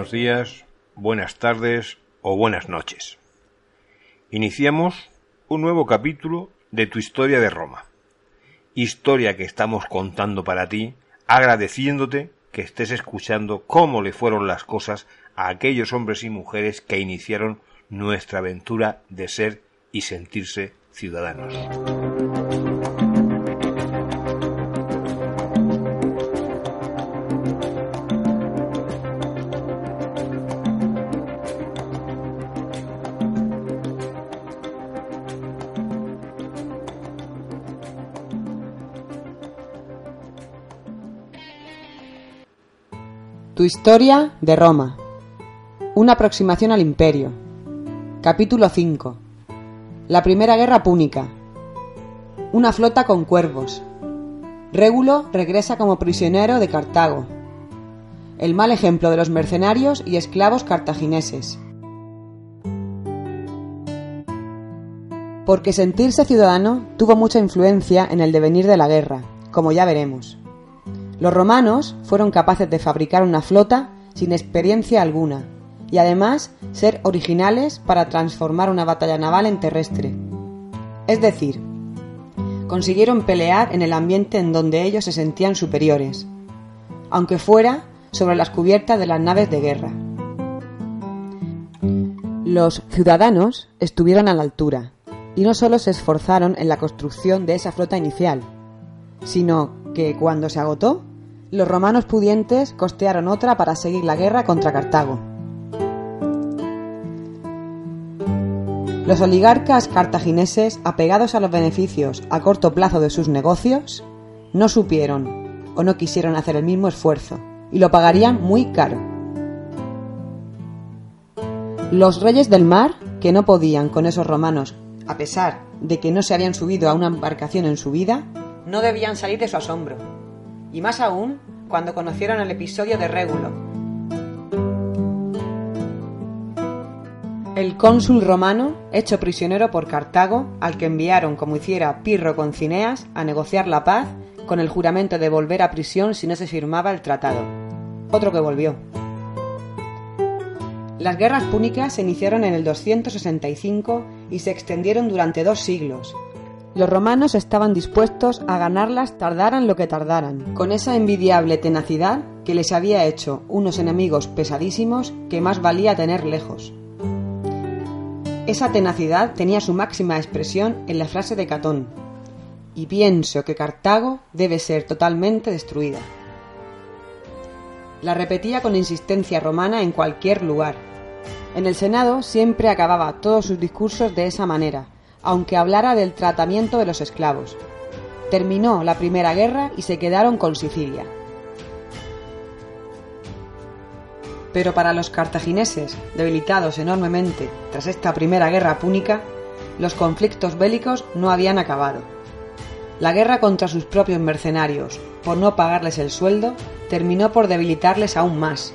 buenos días, buenas tardes o buenas noches. Iniciamos un nuevo capítulo de tu historia de Roma. Historia que estamos contando para ti, agradeciéndote que estés escuchando cómo le fueron las cosas a aquellos hombres y mujeres que iniciaron nuestra aventura de ser y sentirse ciudadanos. Tu historia de Roma. Una aproximación al imperio. Capítulo 5. La Primera Guerra Púnica. Una flota con cuervos. Régulo regresa como prisionero de Cartago. El mal ejemplo de los mercenarios y esclavos cartagineses. Porque sentirse ciudadano tuvo mucha influencia en el devenir de la guerra, como ya veremos. Los romanos fueron capaces de fabricar una flota sin experiencia alguna y además ser originales para transformar una batalla naval en terrestre. Es decir, consiguieron pelear en el ambiente en donde ellos se sentían superiores, aunque fuera sobre las cubiertas de las naves de guerra. Los ciudadanos estuvieron a la altura y no solo se esforzaron en la construcción de esa flota inicial, sino que cuando se agotó, los romanos pudientes costearon otra para seguir la guerra contra Cartago. Los oligarcas cartagineses, apegados a los beneficios a corto plazo de sus negocios, no supieron o no quisieron hacer el mismo esfuerzo, y lo pagarían muy caro. Los reyes del mar, que no podían con esos romanos, a pesar de que no se habían subido a una embarcación en su vida, no debían salir de su asombro y más aún cuando conocieron el episodio de Régulo. El cónsul romano, hecho prisionero por Cartago, al que enviaron como hiciera Pirro con Cineas a negociar la paz con el juramento de volver a prisión si no se firmaba el tratado. Otro que volvió. Las guerras púnicas se iniciaron en el 265 y se extendieron durante dos siglos, los romanos estaban dispuestos a ganarlas tardaran lo que tardaran, con esa envidiable tenacidad que les había hecho unos enemigos pesadísimos que más valía tener lejos. Esa tenacidad tenía su máxima expresión en la frase de Catón, y pienso que Cartago debe ser totalmente destruida. La repetía con insistencia romana en cualquier lugar. En el Senado siempre acababa todos sus discursos de esa manera, aunque hablara del tratamiento de los esclavos. Terminó la Primera Guerra y se quedaron con Sicilia. Pero para los cartagineses, debilitados enormemente tras esta Primera Guerra Púnica, los conflictos bélicos no habían acabado. La guerra contra sus propios mercenarios, por no pagarles el sueldo, terminó por debilitarles aún más,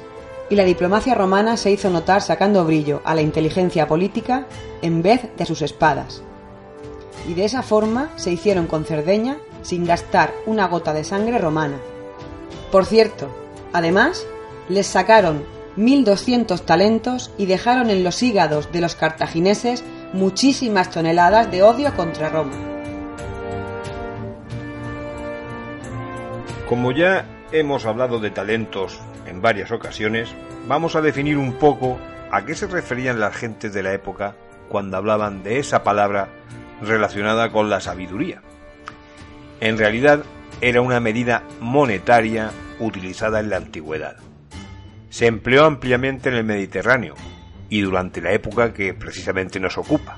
y la diplomacia romana se hizo notar sacando brillo a la inteligencia política en vez de sus espadas y de esa forma se hicieron con Cerdeña sin gastar una gota de sangre romana. Por cierto, además, les sacaron 1.200 talentos y dejaron en los hígados de los cartagineses muchísimas toneladas de odio contra Roma. Como ya hemos hablado de talentos en varias ocasiones, vamos a definir un poco a qué se referían las gentes de la época cuando hablaban de esa palabra relacionada con la sabiduría. En realidad era una medida monetaria utilizada en la antigüedad. Se empleó ampliamente en el Mediterráneo y durante la época que precisamente nos ocupa.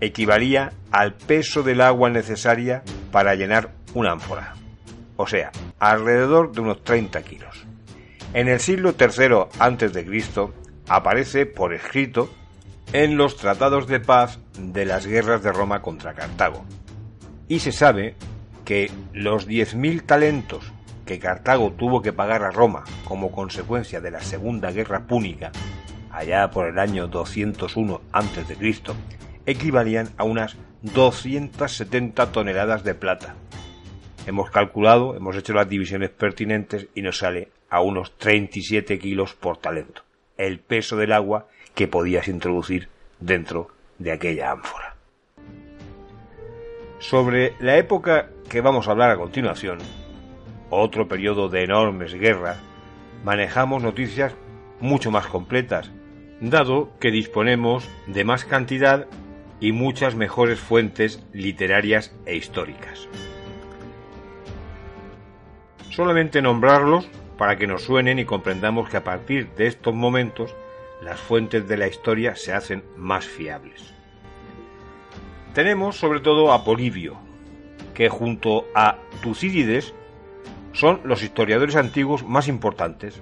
Equivalía al peso del agua necesaria para llenar una ánfora, o sea, alrededor de unos 30 kilos. En el siglo III a.C. aparece por escrito en los tratados de paz de las guerras de Roma contra Cartago. Y se sabe que los 10.000 talentos que Cartago tuvo que pagar a Roma como consecuencia de la Segunda Guerra Púnica, allá por el año 201 a.C., equivalían a unas 270 toneladas de plata. Hemos calculado, hemos hecho las divisiones pertinentes y nos sale a unos 37 kilos por talento, el peso del agua que podías introducir dentro de aquella ánfora. Sobre la época que vamos a hablar a continuación, otro periodo de enormes guerras, manejamos noticias mucho más completas, dado que disponemos de más cantidad y muchas mejores fuentes literarias e históricas. Solamente nombrarlos para que nos suenen y comprendamos que a partir de estos momentos las fuentes de la historia se hacen más fiables. Tenemos sobre todo a Polibio, que junto a Tucídides son los historiadores antiguos más importantes.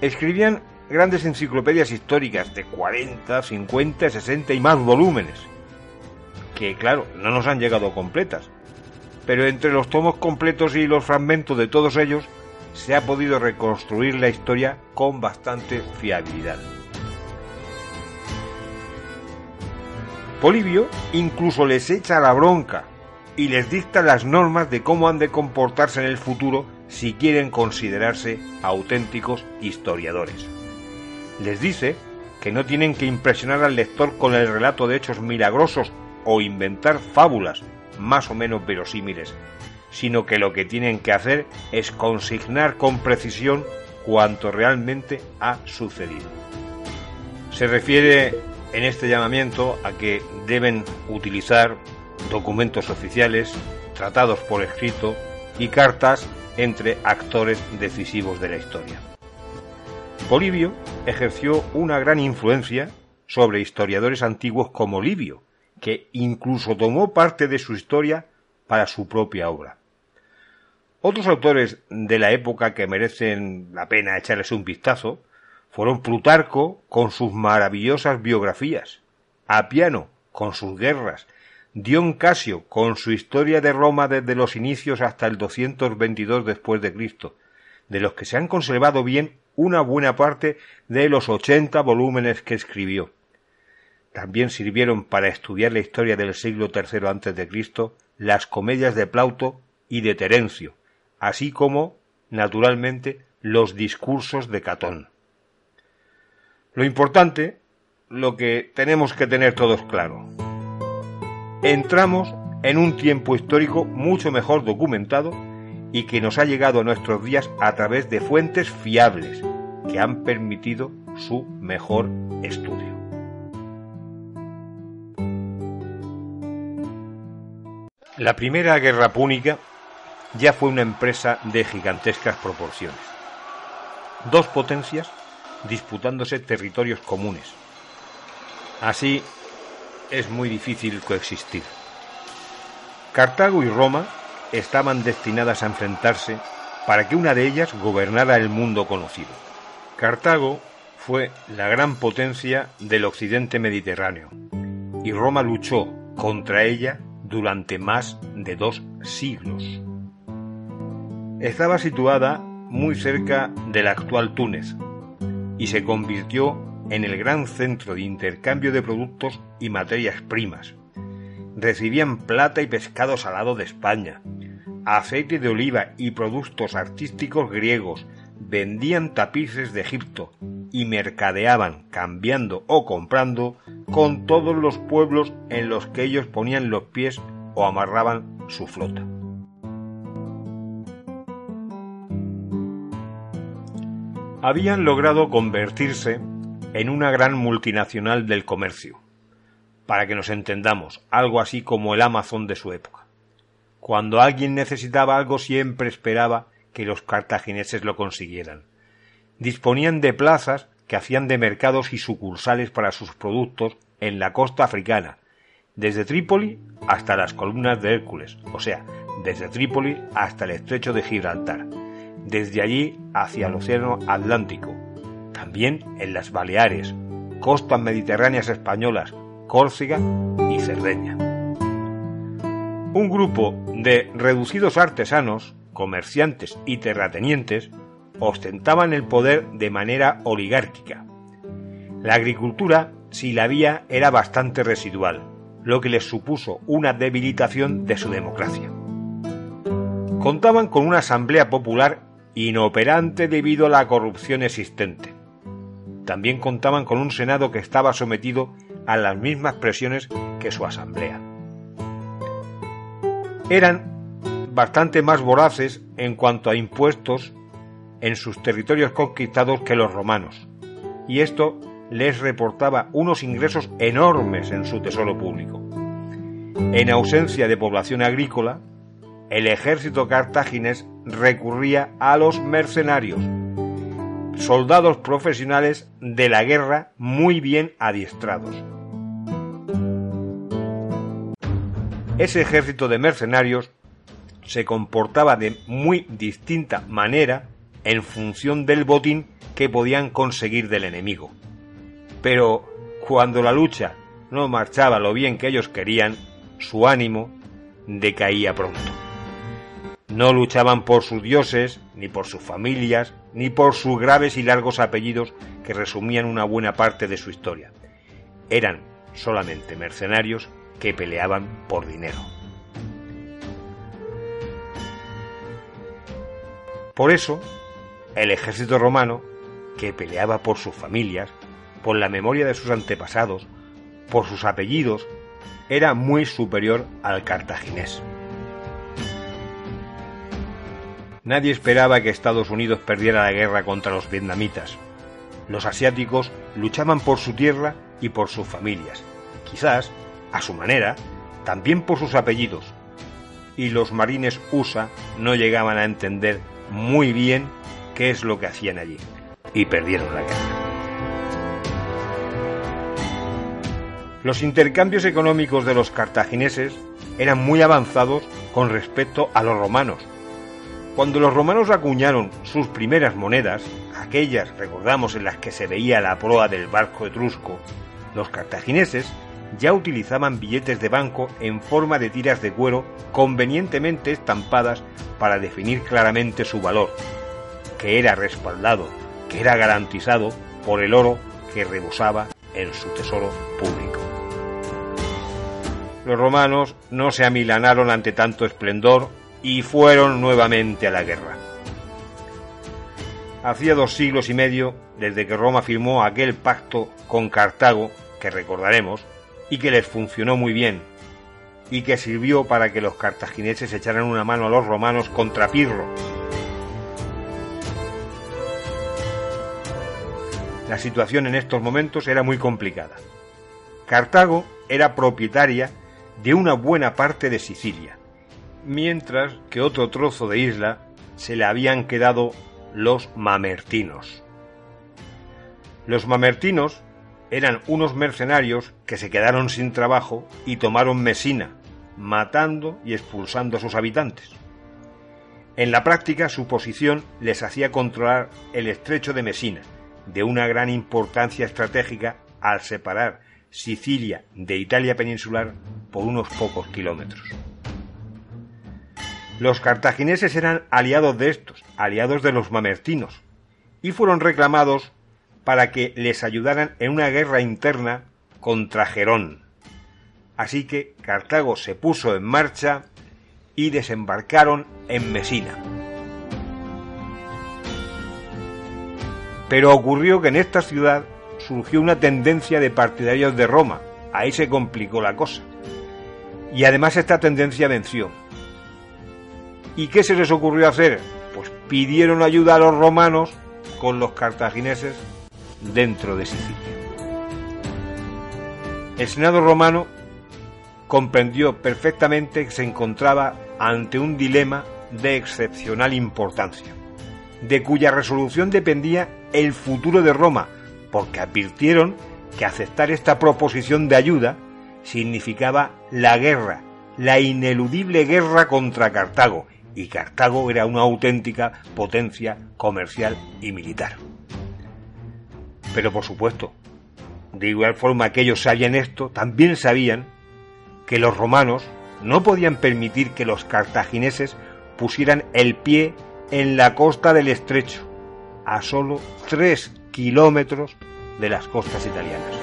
Escribían grandes enciclopedias históricas de 40, 50, 60 y más volúmenes, que claro, no nos han llegado completas, pero entre los tomos completos y los fragmentos de todos ellos se ha podido reconstruir la historia con bastante fiabilidad. Polibio incluso les echa la bronca y les dicta las normas de cómo han de comportarse en el futuro si quieren considerarse auténticos historiadores. Les dice que no tienen que impresionar al lector con el relato de hechos milagrosos o inventar fábulas más o menos verosímiles, sino que lo que tienen que hacer es consignar con precisión cuanto realmente ha sucedido. Se refiere en este llamamiento a que deben utilizar documentos oficiales, tratados por escrito y cartas entre actores decisivos de la historia. Polibio ejerció una gran influencia sobre historiadores antiguos como Livio, que incluso tomó parte de su historia para su propia obra. Otros autores de la época que merecen la pena echarles un vistazo fueron Plutarco con sus maravillosas biografías, Apiano con sus guerras, Dion Casio con su historia de Roma desde los inicios hasta el 222 después de Cristo, de los que se han conservado bien una buena parte de los ochenta volúmenes que escribió. También sirvieron para estudiar la historia del siglo III antes de Cristo las comedias de Plauto y de Terencio, así como, naturalmente, los discursos de Catón. Lo importante, lo que tenemos que tener todos claro. Entramos en un tiempo histórico mucho mejor documentado y que nos ha llegado a nuestros días a través de fuentes fiables que han permitido su mejor estudio. La primera guerra púnica ya fue una empresa de gigantescas proporciones. Dos potencias disputándose territorios comunes. Así es muy difícil coexistir. Cartago y Roma estaban destinadas a enfrentarse para que una de ellas gobernara el mundo conocido. Cartago fue la gran potencia del occidente mediterráneo y Roma luchó contra ella durante más de dos siglos. Estaba situada muy cerca del actual Túnez, y se convirtió en el gran centro de intercambio de productos y materias primas. Recibían plata y pescado salado de España, aceite de oliva y productos artísticos griegos, vendían tapices de Egipto y mercadeaban, cambiando o comprando con todos los pueblos en los que ellos ponían los pies o amarraban su flota. Habían logrado convertirse en una gran multinacional del comercio. Para que nos entendamos, algo así como el Amazon de su época. Cuando alguien necesitaba algo siempre esperaba que los cartagineses lo consiguieran. Disponían de plazas que hacían de mercados y sucursales para sus productos en la costa africana, desde Trípoli hasta las columnas de Hércules, o sea, desde Trípoli hasta el estrecho de Gibraltar desde allí hacia el Océano Atlántico, también en las Baleares, costas mediterráneas españolas, Córcega y Cerdeña. Un grupo de reducidos artesanos, comerciantes y terratenientes ostentaban el poder de manera oligárquica. La agricultura, si la había, era bastante residual, lo que les supuso una debilitación de su democracia. Contaban con una asamblea popular inoperante debido a la corrupción existente. También contaban con un Senado que estaba sometido a las mismas presiones que su asamblea. Eran bastante más voraces en cuanto a impuestos en sus territorios conquistados que los romanos, y esto les reportaba unos ingresos enormes en su tesoro público. En ausencia de población agrícola, el ejército cartaginés recurría a los mercenarios, soldados profesionales de la guerra muy bien adiestrados. Ese ejército de mercenarios se comportaba de muy distinta manera en función del botín que podían conseguir del enemigo. Pero cuando la lucha no marchaba lo bien que ellos querían, su ánimo decaía pronto. No luchaban por sus dioses, ni por sus familias, ni por sus graves y largos apellidos que resumían una buena parte de su historia. Eran solamente mercenarios que peleaban por dinero. Por eso, el ejército romano, que peleaba por sus familias, por la memoria de sus antepasados, por sus apellidos, era muy superior al cartaginés. Nadie esperaba que Estados Unidos perdiera la guerra contra los vietnamitas. Los asiáticos luchaban por su tierra y por sus familias, quizás, a su manera, también por sus apellidos. Y los marines USA no llegaban a entender muy bien qué es lo que hacían allí, y perdieron la guerra. Los intercambios económicos de los cartagineses eran muy avanzados con respecto a los romanos. Cuando los romanos acuñaron sus primeras monedas, aquellas, recordamos, en las que se veía la proa del barco etrusco, los cartagineses ya utilizaban billetes de banco en forma de tiras de cuero convenientemente estampadas para definir claramente su valor, que era respaldado, que era garantizado por el oro que rebosaba en su tesoro público. Los romanos no se amilanaron ante tanto esplendor y fueron nuevamente a la guerra. Hacía dos siglos y medio desde que Roma firmó aquel pacto con Cartago, que recordaremos, y que les funcionó muy bien, y que sirvió para que los cartagineses echaran una mano a los romanos contra Pirro. La situación en estos momentos era muy complicada. Cartago era propietaria de una buena parte de Sicilia, mientras que otro trozo de isla se le habían quedado los mamertinos. Los mamertinos eran unos mercenarios que se quedaron sin trabajo y tomaron Mesina, matando y expulsando a sus habitantes. En la práctica su posición les hacía controlar el estrecho de Mesina, de una gran importancia estratégica al separar Sicilia de Italia peninsular por unos pocos kilómetros. Los cartagineses eran aliados de estos, aliados de los mamertinos, y fueron reclamados para que les ayudaran en una guerra interna contra Gerón. Así que Cartago se puso en marcha y desembarcaron en Mesina. Pero ocurrió que en esta ciudad surgió una tendencia de partidarios de Roma. Ahí se complicó la cosa. Y además esta tendencia venció. ¿Y qué se les ocurrió hacer? Pues pidieron ayuda a los romanos con los cartagineses dentro de Sicilia. El Senado romano comprendió perfectamente que se encontraba ante un dilema de excepcional importancia, de cuya resolución dependía el futuro de Roma, porque advirtieron que aceptar esta proposición de ayuda significaba la guerra, la ineludible guerra contra Cartago, y Cartago era una auténtica potencia comercial y militar. Pero por supuesto, de igual forma que ellos sabían esto, también sabían que los romanos no podían permitir que los cartagineses pusieran el pie en la costa del estrecho, a solo tres kilómetros de las costas italianas.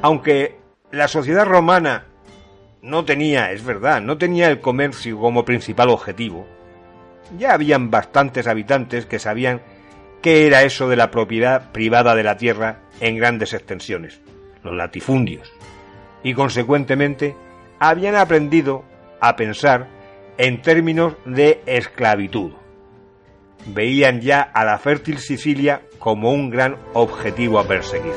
Aunque la sociedad romana no tenía, es verdad, no tenía el comercio como principal objetivo. Ya habían bastantes habitantes que sabían qué era eso de la propiedad privada de la tierra en grandes extensiones, los latifundios, y consecuentemente habían aprendido a pensar en términos de esclavitud. Veían ya a la fértil Sicilia como un gran objetivo a perseguir.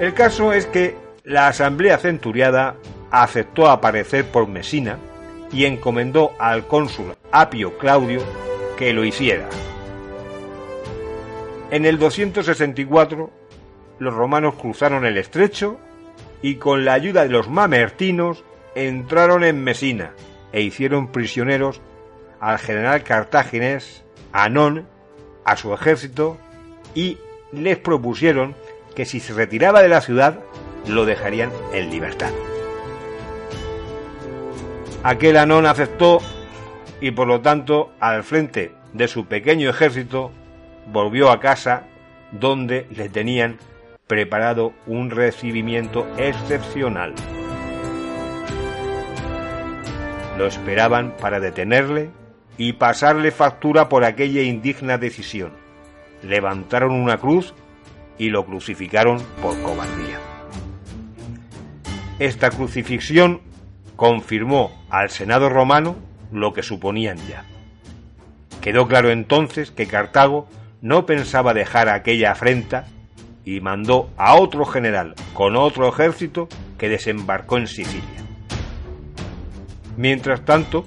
El caso es que la Asamblea Centuriada aceptó aparecer por Mesina y encomendó al cónsul Apio Claudio que lo hiciera. En el 264 los romanos cruzaron el estrecho y con la ayuda de los mamertinos entraron en Mesina e hicieron prisioneros al general cartaginés Anón, a su ejército y les propusieron que si se retiraba de la ciudad lo dejarían en libertad. Aquel Anón aceptó y por lo tanto al frente de su pequeño ejército volvió a casa donde le tenían preparado un recibimiento excepcional. Lo esperaban para detenerle y pasarle factura por aquella indigna decisión. Levantaron una cruz y lo crucificaron por cobardía. Esta crucifixión confirmó al Senado romano lo que suponían ya. Quedó claro entonces que Cartago no pensaba dejar aquella afrenta y mandó a otro general con otro ejército que desembarcó en Sicilia. Mientras tanto,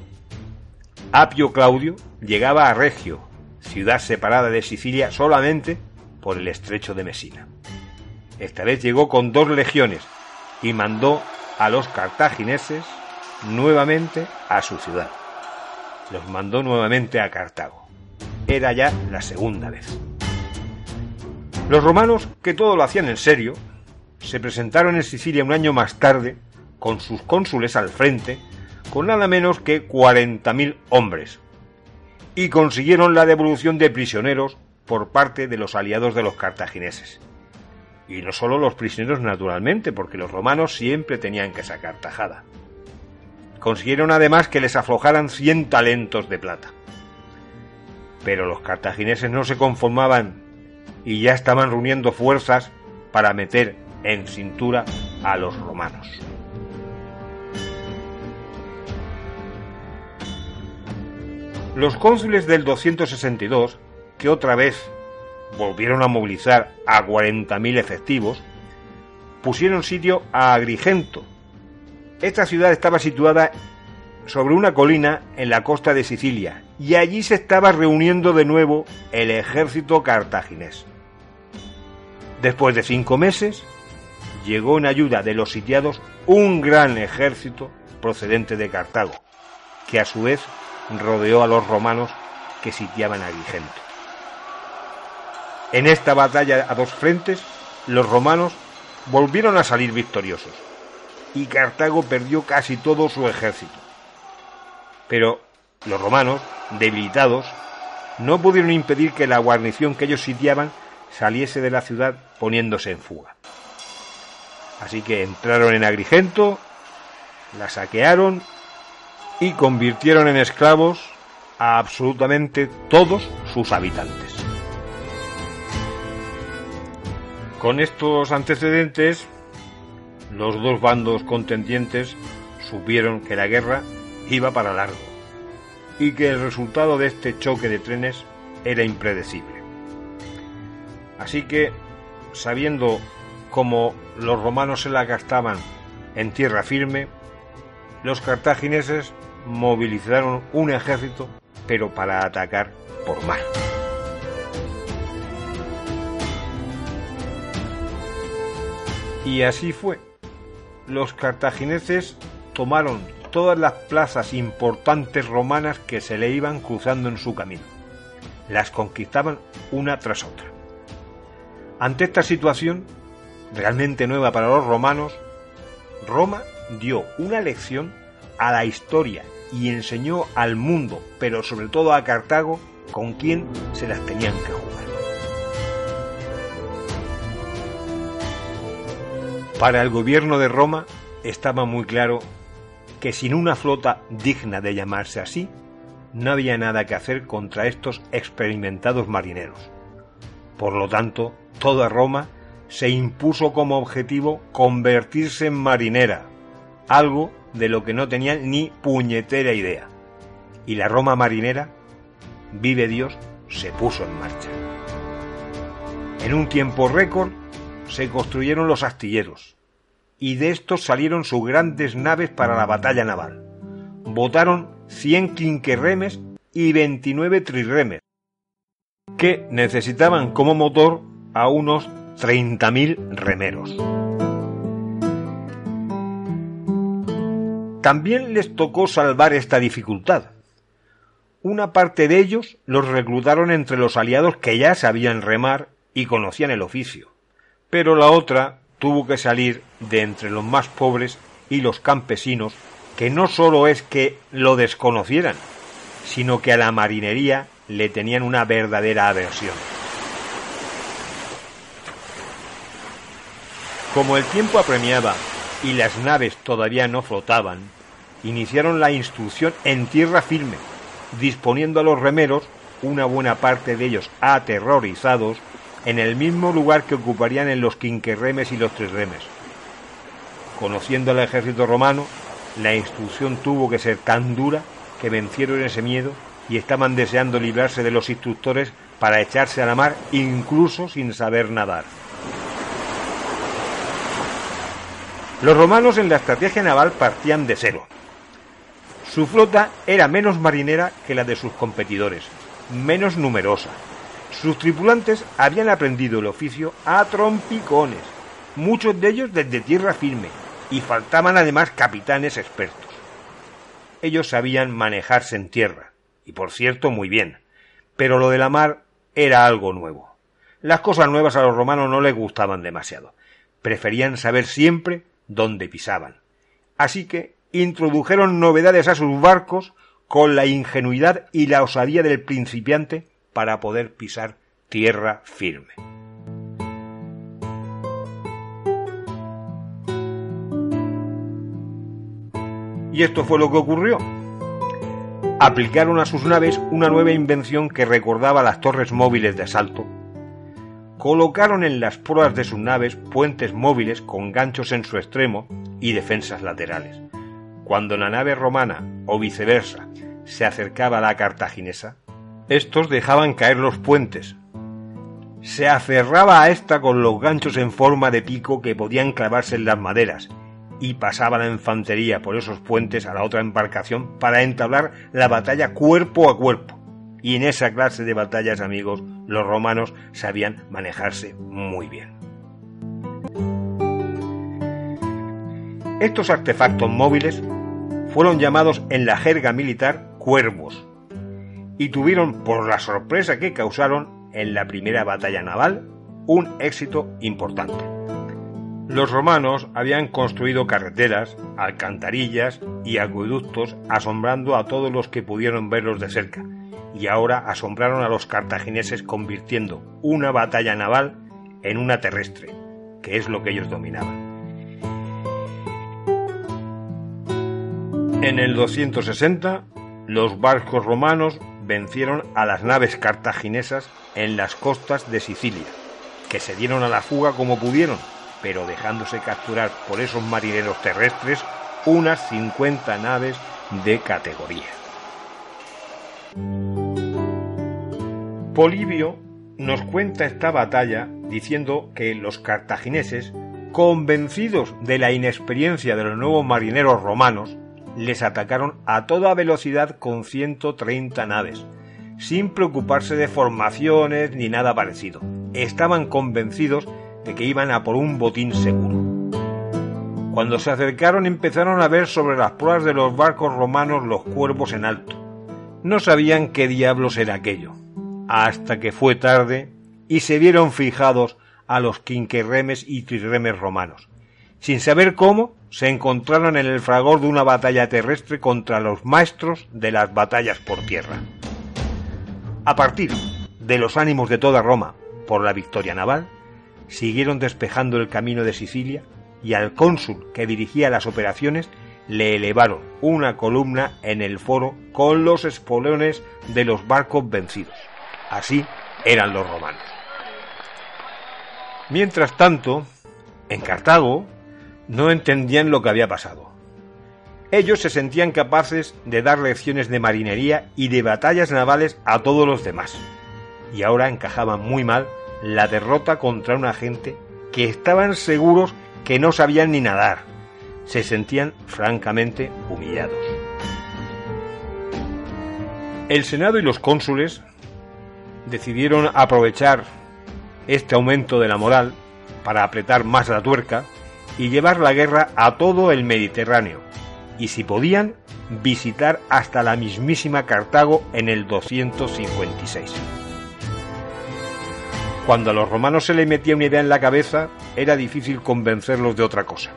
Apio Claudio llegaba a Regio, ciudad separada de Sicilia solamente por el estrecho de Mesina. Esta vez llegó con dos legiones y mandó a los cartagineses nuevamente a su ciudad. Los mandó nuevamente a Cartago. Era ya la segunda vez. Los romanos, que todo lo hacían en serio, se presentaron en Sicilia un año más tarde, con sus cónsules al frente, con nada menos que 40.000 hombres, y consiguieron la devolución de prisioneros por parte de los aliados de los cartagineses. Y no solo los prisioneros naturalmente, porque los romanos siempre tenían que sacar tajada. Consiguieron además que les aflojaran 100 talentos de plata. Pero los cartagineses no se conformaban y ya estaban reuniendo fuerzas para meter en cintura a los romanos. Los cónsules del 262 que otra vez volvieron a movilizar a 40.000 efectivos, pusieron sitio a Agrigento. Esta ciudad estaba situada sobre una colina en la costa de Sicilia y allí se estaba reuniendo de nuevo el ejército cartaginés. Después de cinco meses, llegó en ayuda de los sitiados un gran ejército procedente de Cartago, que a su vez rodeó a los romanos que sitiaban Agrigento. En esta batalla a dos frentes, los romanos volvieron a salir victoriosos y Cartago perdió casi todo su ejército. Pero los romanos, debilitados, no pudieron impedir que la guarnición que ellos sitiaban saliese de la ciudad poniéndose en fuga. Así que entraron en Agrigento, la saquearon y convirtieron en esclavos a absolutamente todos sus habitantes. Con estos antecedentes, los dos bandos contendientes supieron que la guerra iba para largo y que el resultado de este choque de trenes era impredecible. Así que, sabiendo cómo los romanos se la gastaban en tierra firme, los cartagineses movilizaron un ejército, pero para atacar por mar. Y así fue. Los cartagineses tomaron todas las plazas importantes romanas que se le iban cruzando en su camino. Las conquistaban una tras otra. Ante esta situación, realmente nueva para los romanos, Roma dio una lección a la historia y enseñó al mundo, pero sobre todo a Cartago, con quién se las tenían que jugar. Para el gobierno de Roma, estaba muy claro que sin una flota digna de llamarse así, no había nada que hacer contra estos experimentados marineros. Por lo tanto, toda Roma se impuso como objetivo convertirse en marinera, algo de lo que no tenían ni puñetera idea. Y la Roma marinera, vive Dios, se puso en marcha. En un tiempo récord se construyeron los astilleros, y de estos salieron sus grandes naves para la batalla naval. Votaron 100 quinquerremes y 29 trirremes, que necesitaban como motor a unos 30.000 remeros. También les tocó salvar esta dificultad. Una parte de ellos los reclutaron entre los aliados que ya sabían remar y conocían el oficio, pero la otra tuvo que salir de entre los más pobres y los campesinos, que no sólo es que lo desconocieran, sino que a la marinería le tenían una verdadera aversión. Como el tiempo apremiaba y las naves todavía no flotaban, iniciaron la instrucción en tierra firme, disponiendo a los remeros, una buena parte de ellos aterrorizados, en el mismo lugar que ocuparían en los quinquerremes y los trirremes. Conociendo al ejército romano, la instrucción tuvo que ser tan dura que vencieron ese miedo y estaban deseando librarse de los instructores para echarse a la mar incluso sin saber nadar. Los romanos en la estrategia naval partían de cero. Su flota era menos marinera que la de sus competidores, menos numerosa. Sus tripulantes habían aprendido el oficio a trompicones, muchos de ellos desde tierra firme, y faltaban además capitanes expertos. Ellos sabían manejarse en tierra, y por cierto muy bien, pero lo de la mar era algo nuevo. Las cosas nuevas a los romanos no les gustaban demasiado. Preferían saber siempre dónde pisaban. Así que introdujeron novedades a sus barcos con la ingenuidad y la osadía del principiante para poder pisar tierra firme. Y esto fue lo que ocurrió. Aplicaron a sus naves una nueva invención que recordaba las torres móviles de asalto. Colocaron en las proas de sus naves puentes móviles con ganchos en su extremo y defensas laterales. Cuando la nave romana, o viceversa, se acercaba a la cartaginesa, estos dejaban caer los puentes. Se aferraba a esta con los ganchos en forma de pico que podían clavarse en las maderas, y pasaba la infantería por esos puentes a la otra embarcación para entablar la batalla cuerpo a cuerpo. Y en esa clase de batallas, amigos, los romanos sabían manejarse muy bien. Estos artefactos móviles fueron llamados en la jerga militar cuervos y tuvieron, por la sorpresa que causaron en la primera batalla naval, un éxito importante. Los romanos habían construido carreteras, alcantarillas y acueductos asombrando a todos los que pudieron verlos de cerca, y ahora asombraron a los cartagineses convirtiendo una batalla naval en una terrestre, que es lo que ellos dominaban. En el 260, los barcos romanos vencieron a las naves cartaginesas en las costas de Sicilia, que se dieron a la fuga como pudieron pero dejándose capturar por esos marineros terrestres unas 50 naves de categoría. Polibio nos cuenta esta batalla diciendo que los cartagineses, convencidos de la inexperiencia de los nuevos marineros romanos, les atacaron a toda velocidad con 130 naves, sin preocuparse de formaciones ni nada parecido. Estaban convencidos que iban a por un botín seguro. Cuando se acercaron empezaron a ver sobre las proas de los barcos romanos los cuervos en alto. No sabían qué diablos era aquello, hasta que fue tarde y se vieron fijados a los quinquerremes y trirremes romanos. Sin saber cómo, se encontraron en el fragor de una batalla terrestre contra los maestros de las batallas por tierra. A partir de los ánimos de toda Roma por la victoria naval, siguieron despejando el camino de Sicilia y al cónsul que dirigía las operaciones le elevaron una columna en el foro con los espoleones de los barcos vencidos. Así eran los romanos. Mientras tanto, en Cartago no entendían lo que había pasado. Ellos se sentían capaces de dar lecciones de marinería y de batallas navales a todos los demás, y ahora encajaban muy mal la derrota contra una gente que estaban seguros que no sabían ni nadar. Se sentían francamente humillados. El Senado y los cónsules decidieron aprovechar este aumento de la moral para apretar más la tuerca y llevar la guerra a todo el Mediterráneo, y si podían, visitar hasta la mismísima Cartago en el 256. Cuando a los romanos se les metía una idea en la cabeza, era difícil convencerlos de otra cosa.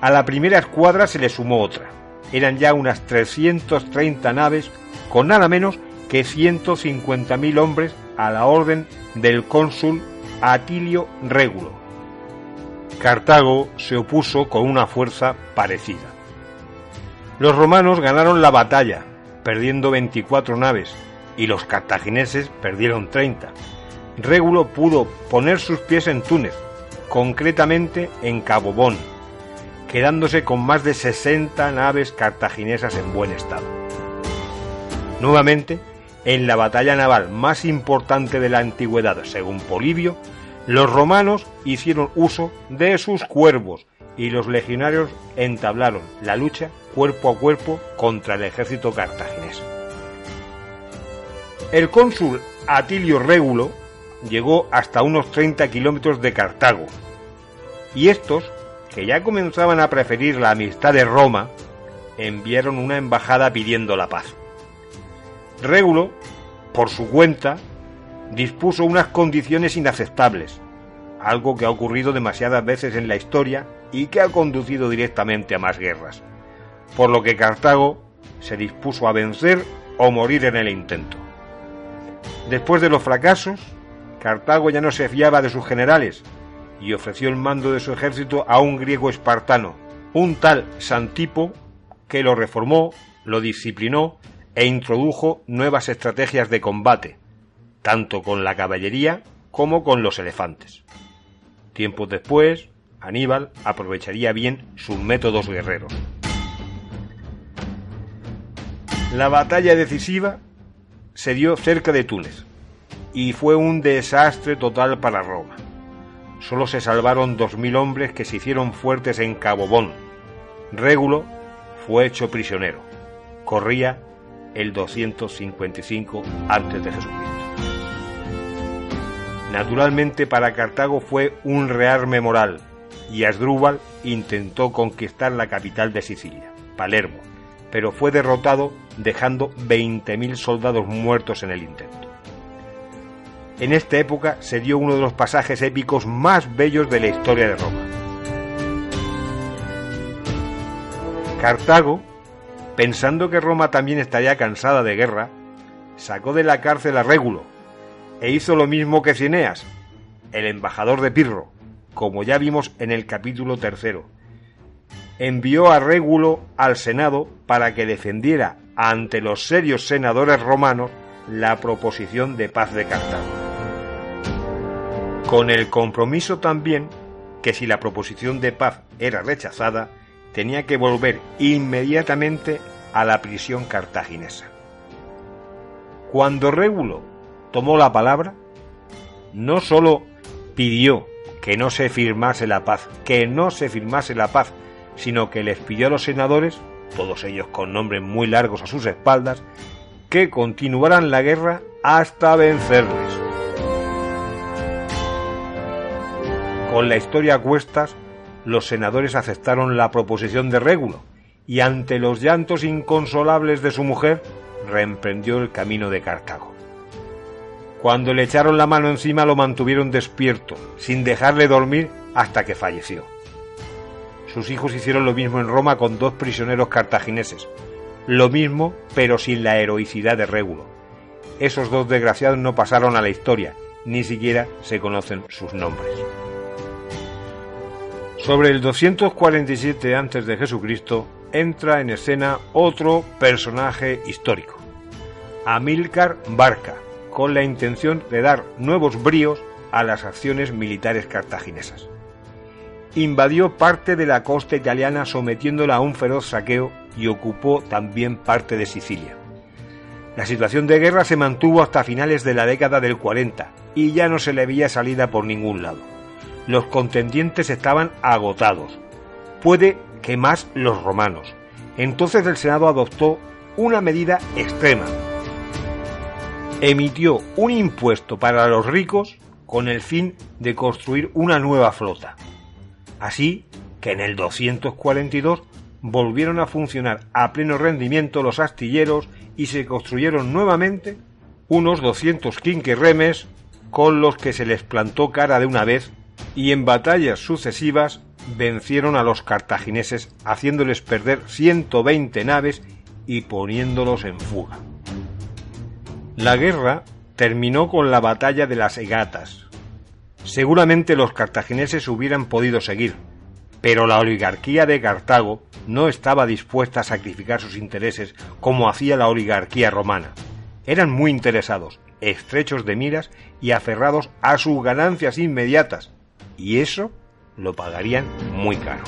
A la primera escuadra se le sumó otra. Eran ya unas 330 naves con nada menos que 150.000 hombres a la orden del cónsul Atilio Régulo. Cartago se opuso con una fuerza parecida. Los romanos ganaron la batalla, perdiendo 24 naves, y los cartagineses perdieron 30 Régulo pudo poner sus pies en Túnez, concretamente en Cabo Bon, quedándose con más de 60 naves cartaginesas en buen estado. Nuevamente, en la batalla naval más importante de la antigüedad, según Polibio, los romanos hicieron uso de sus cuervos y los legionarios entablaron la lucha cuerpo a cuerpo contra el ejército cartaginés. El cónsul Atilio Régulo llegó hasta unos 30 kilómetros de Cartago, y estos, que ya comenzaban a preferir la amistad de Roma, enviaron una embajada pidiendo la paz. Régulo, por su cuenta, dispuso unas condiciones inaceptables, algo que ha ocurrido demasiadas veces en la historia y que ha conducido directamente a más guerras, por lo que Cartago se dispuso a vencer o morir en el intento. Después de los fracasos, Cartago ya no se fiaba de sus generales y ofreció el mando de su ejército a un griego espartano, un tal Santipo, que lo reformó, lo disciplinó e introdujo nuevas estrategias de combate, tanto con la caballería como con los elefantes. Tiempos después, Aníbal aprovecharía bien sus métodos guerreros. La batalla decisiva se dio cerca de Túnez, y fue un desastre total para Roma. Solo se salvaron dos mil hombres que se hicieron fuertes en Cabo Bon. Régulo fue hecho prisionero. Corría el 255 a.C. Naturalmente para Cartago fue un rearme moral y Asdrúbal intentó conquistar la capital de Sicilia, Palermo, pero fue derrotado dejando 20.000 soldados muertos en el intento. En esta época se dio uno de los pasajes épicos más bellos de la historia de Roma. Cartago, pensando que Roma también estaría cansada de guerra, sacó de la cárcel a Régulo e hizo lo mismo que Cineas, el embajador de Pirro, como ya vimos en el capítulo tercero. Envió a Régulo al Senado para que defendiera ante los serios senadores romanos la proposición de paz de Cartago con el compromiso también que si la proposición de paz era rechazada, tenía que volver inmediatamente a la prisión cartaginesa. Cuando Régulo tomó la palabra, no sólo pidió que no se firmase la paz, que no se firmase la paz, sino que les pidió a los senadores, todos ellos con nombres muy largos a sus espaldas, que continuaran la guerra hasta vencerles. Con la historia a cuestas, los senadores aceptaron la proposición de Régulo y ante los llantos inconsolables de su mujer, reemprendió el camino de Cartago. Cuando le echaron la mano encima lo mantuvieron despierto, sin dejarle dormir hasta que falleció. Sus hijos hicieron lo mismo en Roma con dos prisioneros cartagineses, lo mismo pero sin la heroicidad de Régulo. Esos dos desgraciados no pasaron a la historia, ni siquiera se conocen sus nombres. Sobre el 247 a.C. entra en escena otro personaje histórico, Amílcar Barca, con la intención de dar nuevos bríos a las acciones militares cartaginesas. Invadió parte de la costa italiana sometiéndola a un feroz saqueo y ocupó también parte de Sicilia. La situación de guerra se mantuvo hasta finales de la década del 40 y ya no se le veía salida por ningún lado. Los contendientes estaban agotados. Puede que más los romanos. Entonces el Senado adoptó una medida extrema. Emitió un impuesto para los ricos con el fin de construir una nueva flota. Así que en el 242 volvieron a funcionar a pleno rendimiento los astilleros y se construyeron nuevamente unos 200 remes con los que se les plantó cara de una vez y en batallas sucesivas vencieron a los cartagineses haciéndoles perder 120 naves y poniéndolos en fuga. La guerra terminó con la batalla de las Egatas. Seguramente los cartagineses hubieran podido seguir, pero la oligarquía de Cartago no estaba dispuesta a sacrificar sus intereses como hacía la oligarquía romana. Eran muy interesados, estrechos de miras y aferrados a sus ganancias inmediatas, y eso lo pagarían muy caro.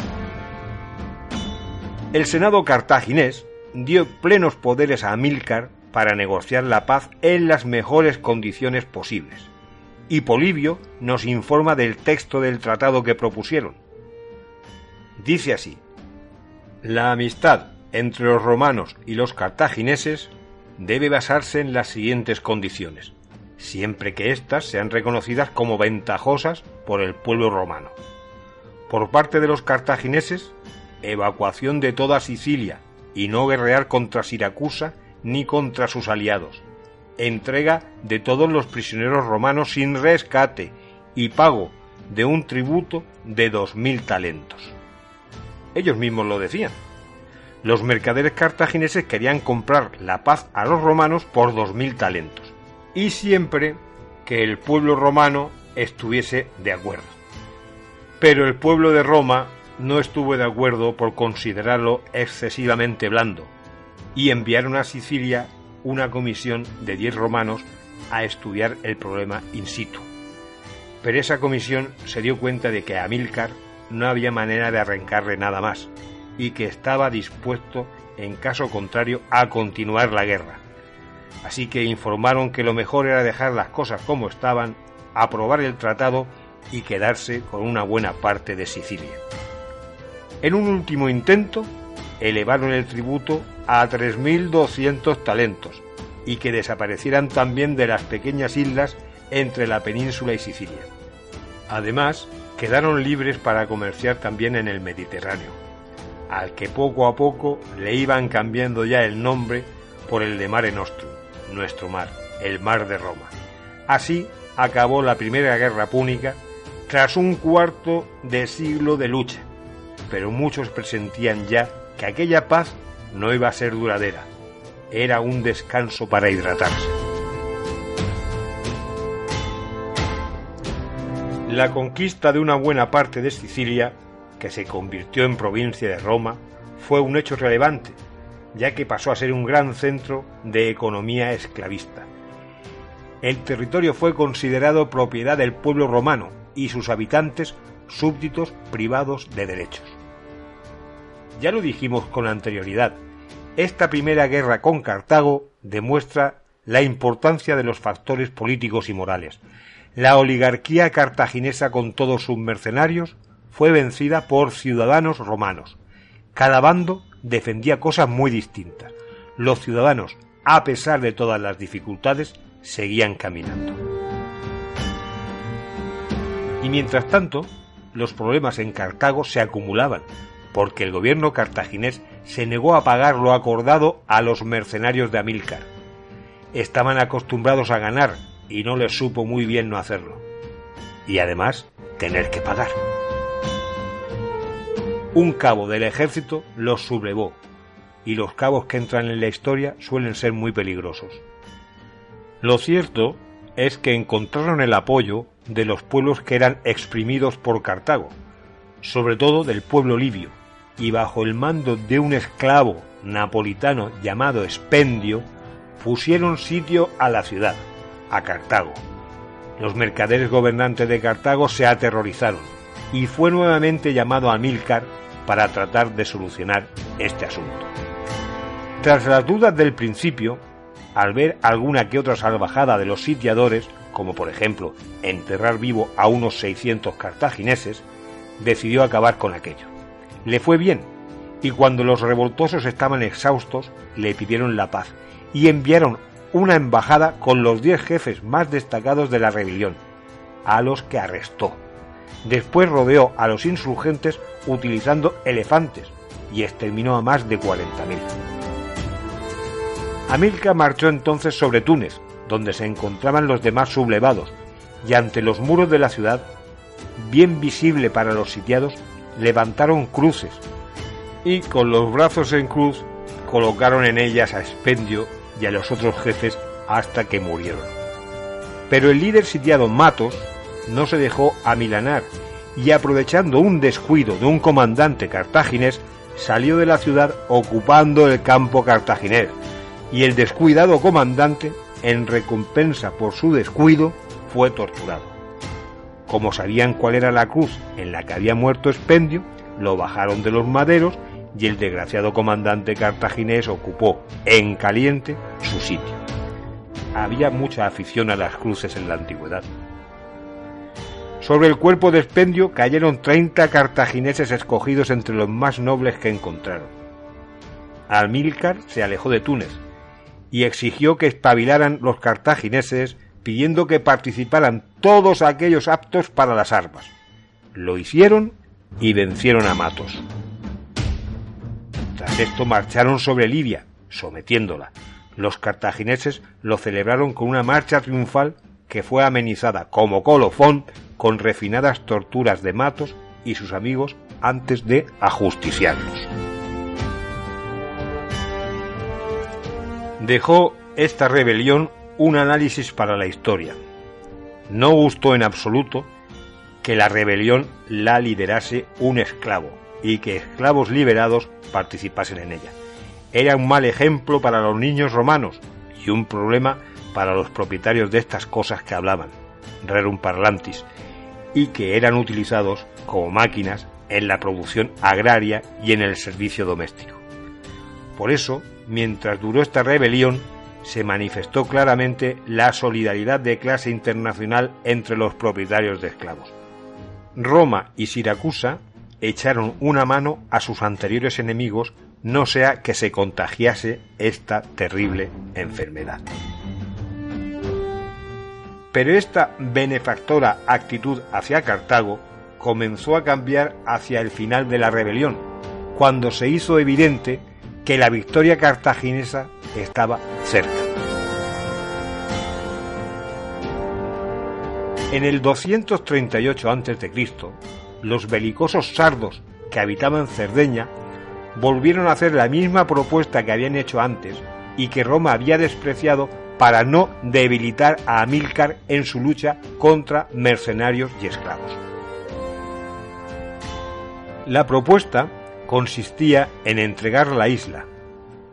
El Senado cartaginés dio plenos poderes a Amílcar para negociar la paz en las mejores condiciones posibles. Y Polibio nos informa del texto del tratado que propusieron, Dice así, la amistad entre los romanos y los cartagineses debe basarse en las siguientes condiciones, siempre que éstas sean reconocidas como ventajosas por el pueblo romano. Por parte de los cartagineses, evacuación de toda Sicilia y no guerrear contra Siracusa ni contra sus aliados, entrega de todos los prisioneros romanos sin rescate y pago de un tributo de dos mil talentos. Ellos mismos lo decían. Los mercaderes cartagineses querían comprar la paz a los romanos por dos mil talentos, y siempre que el pueblo romano estuviese de acuerdo. Pero el pueblo de Roma no estuvo de acuerdo por considerarlo excesivamente blando, y enviaron a Sicilia una comisión de diez romanos a estudiar el problema in situ. Pero esa comisión se dio cuenta de que Amílcar no había manera de arrancarle nada más, y que estaba dispuesto, en caso contrario, a continuar la guerra. Así que informaron que lo mejor era dejar las cosas como estaban, aprobar el tratado y quedarse con una buena parte de Sicilia. En un último intento, elevaron el tributo a 3.200 talentos y que desaparecieran también de las pequeñas islas entre la península y Sicilia. Además, quedaron libres para comerciar también en el Mediterráneo, al que poco a poco le iban cambiando ya el nombre por el de Mare Nostrum, nuestro mar, el mar de Roma. Así acabó la Primera Guerra Púnica tras un cuarto de siglo de lucha, pero muchos presentían ya que aquella paz no iba a ser duradera, era un descanso para hidratarse. La conquista de una buena parte de Sicilia, que se convirtió en provincia de Roma, fue un hecho relevante, ya que pasó a ser un gran centro de economía esclavista. El territorio fue considerado propiedad del pueblo romano y sus habitantes súbditos privados de derechos. Ya lo dijimos con anterioridad, esta primera guerra con Cartago demuestra la importancia de los factores políticos y morales, la oligarquía cartaginesa con todos sus mercenarios fue vencida por ciudadanos romanos. Cada bando defendía cosas muy distintas. Los ciudadanos, a pesar de todas las dificultades, seguían caminando. Y mientras tanto, los problemas en Cartago se acumulaban, porque el gobierno cartaginés se negó a pagar lo acordado a los mercenarios de Amílcar. Estaban acostumbrados a ganar y no les supo muy bien no hacerlo. Y además, tener que pagar. Un cabo del ejército los sublevó, y los cabos que entran en la historia suelen ser muy peligrosos. Lo cierto es que encontraron el apoyo de los pueblos que eran exprimidos por Cartago, sobre todo del pueblo libio, y bajo el mando de un esclavo napolitano llamado Expendio, pusieron sitio a la ciudad, a Cartago. Los mercaderes gobernantes de Cartago se aterrorizaron y fue nuevamente llamado a Amílcar para tratar de solucionar este asunto. Tras las dudas del principio, al ver alguna que otra salvajada de los sitiadores, como por ejemplo enterrar vivo a unos 600 cartagineses, decidió acabar con aquello. Le fue bien, y cuando los revoltosos estaban exhaustos, le pidieron la paz y enviaron una embajada con los diez jefes más destacados de la rebelión, a los que arrestó. Después rodeó a los insurgentes utilizando elefantes y exterminó a más de 40.000. Amílcar marchó entonces sobre Túnez, donde se encontraban los demás sublevados, y ante los muros de la ciudad, bien visible para los sitiados, levantaron cruces y con los brazos en cruz colocaron en ellas a Expendio y a los otros jefes hasta que murieron. Pero el líder sitiado Matos no se dejó amilanar y aprovechando un descuido de un comandante cartaginés salió de la ciudad ocupando el campo cartaginés y el descuidado comandante en recompensa por su descuido fue torturado. Como sabían cuál era la cruz en la que había muerto Expendio, lo bajaron de los maderos y el desgraciado comandante cartaginés ocupó en caliente su sitio. Había mucha afición a las cruces en la antigüedad. Sobre el cuerpo de expendio cayeron 30 cartagineses escogidos entre los más nobles que encontraron. Almílcar se alejó de Túnez y exigió que espabilaran los cartagineses pidiendo que participaran todos aquellos aptos para las armas. Lo hicieron y vencieron a Matos. Tras esto marcharon sobre Libia, sometiéndola. Los cartagineses lo celebraron con una marcha triunfal que fue amenizada como colofón con refinadas torturas de Matos y sus amigos antes de ajusticiarlos. Dejó esta rebelión un análisis para la historia. No gustó en absoluto que la rebelión la liderase un esclavo, y que esclavos liberados participasen en ella. Era un mal ejemplo para los niños romanos y un problema para los propietarios de estas cosas que hablaban, rerum parlantis, y que eran utilizados como máquinas en la producción agraria y en el servicio doméstico. Por eso, mientras duró esta rebelión, se manifestó claramente la solidaridad de clase internacional entre los propietarios de esclavos. Roma y Siracusa echaron una mano a sus anteriores enemigos, no sea que se contagiase esta terrible enfermedad. Pero esta benefactora actitud hacia Cartago comenzó a cambiar hacia el final de la rebelión, cuando se hizo evidente que la victoria cartaginesa estaba cerca. En el 238 a.C., los belicosos sardos que habitaban Cerdeña volvieron a hacer la misma propuesta que habían hecho antes y que Roma había despreciado para no debilitar a Amílcar en su lucha contra mercenarios y esclavos. La propuesta consistía en entregar la isla,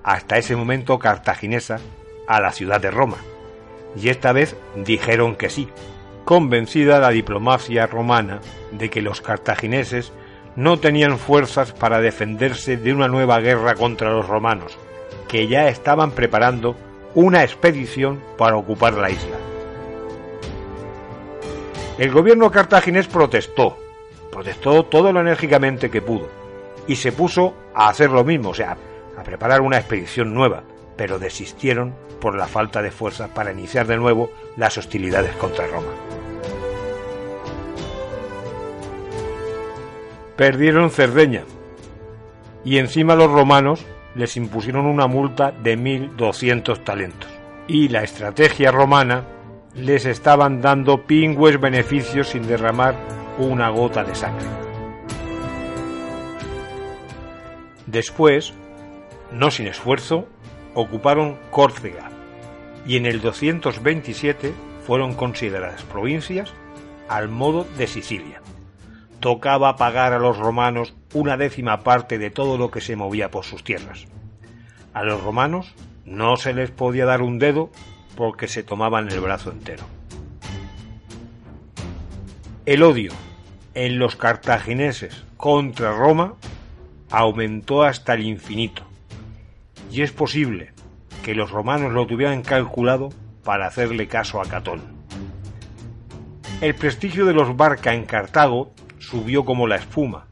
hasta ese momento cartaginesa, a la ciudad de Roma, y esta vez dijeron que sí, convencida la diplomacia romana de que los cartagineses no tenían fuerzas para defenderse de una nueva guerra contra los romanos, que ya estaban preparando una expedición para ocupar la isla. El gobierno cartaginés protestó, protestó todo lo enérgicamente que pudo, y se puso a hacer lo mismo, o sea, a preparar una expedición nueva, pero desistieron por la falta de fuerzas para iniciar de nuevo las hostilidades contra Roma. Perdieron Cerdeña y encima los romanos les impusieron una multa de 1.200 talentos. Y la estrategia romana les estaban dando pingües beneficios sin derramar una gota de sangre. Después, no sin esfuerzo, ocuparon Córcega y en el 227 fueron consideradas provincias al modo de Sicilia. tocaba pagar a los romanos una décima parte de todo lo que se movía por sus tierras. A los romanos no se les podía dar un dedo porque se tomaban el brazo entero. El odio en los cartagineses contra Roma aumentó hasta el infinito, y es posible que los romanos lo tuvieran calculado para hacerle caso a Catón. El prestigio de los Barca en Cartago subió como la espuma.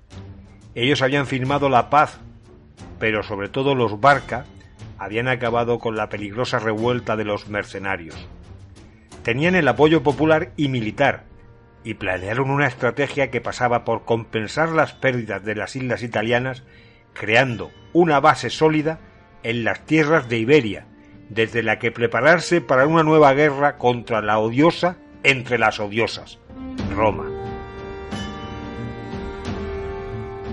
Ellos habían firmado la paz, pero sobre todo los Barca habían acabado con la peligrosa revuelta de los mercenarios. Tenían el apoyo popular y militar, y planearon una estrategia que pasaba por compensar las pérdidas de las islas italianas, creando una base sólida en las tierras de Iberia, desde la que prepararse para una nueva guerra contra la odiosa entre las odiosas, Roma.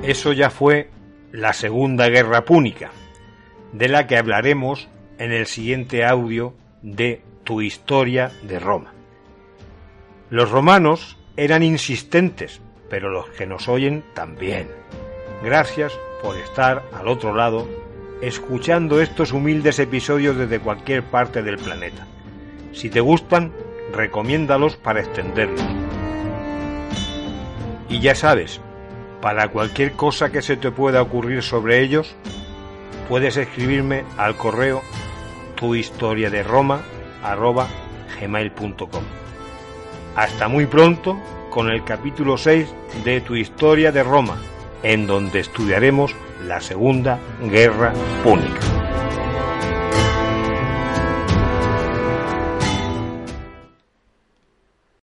Eso ya fue la Segunda Guerra Púnica, de la que hablaremos en el siguiente audio de Tu historia de Roma. Los romanos eran insistentes, pero los que nos oyen también. Gracias por estar al otro lado escuchando estos humildes episodios desde cualquier parte del planeta. Si te gustan, recomiéndalos para extenderlos. Y ya sabes, para cualquier cosa que se te pueda ocurrir sobre ellos, puedes escribirme al correo tu. Hasta muy pronto con el capítulo 6 de tu historia de Roma, en donde estudiaremos la Segunda Guerra Púnica.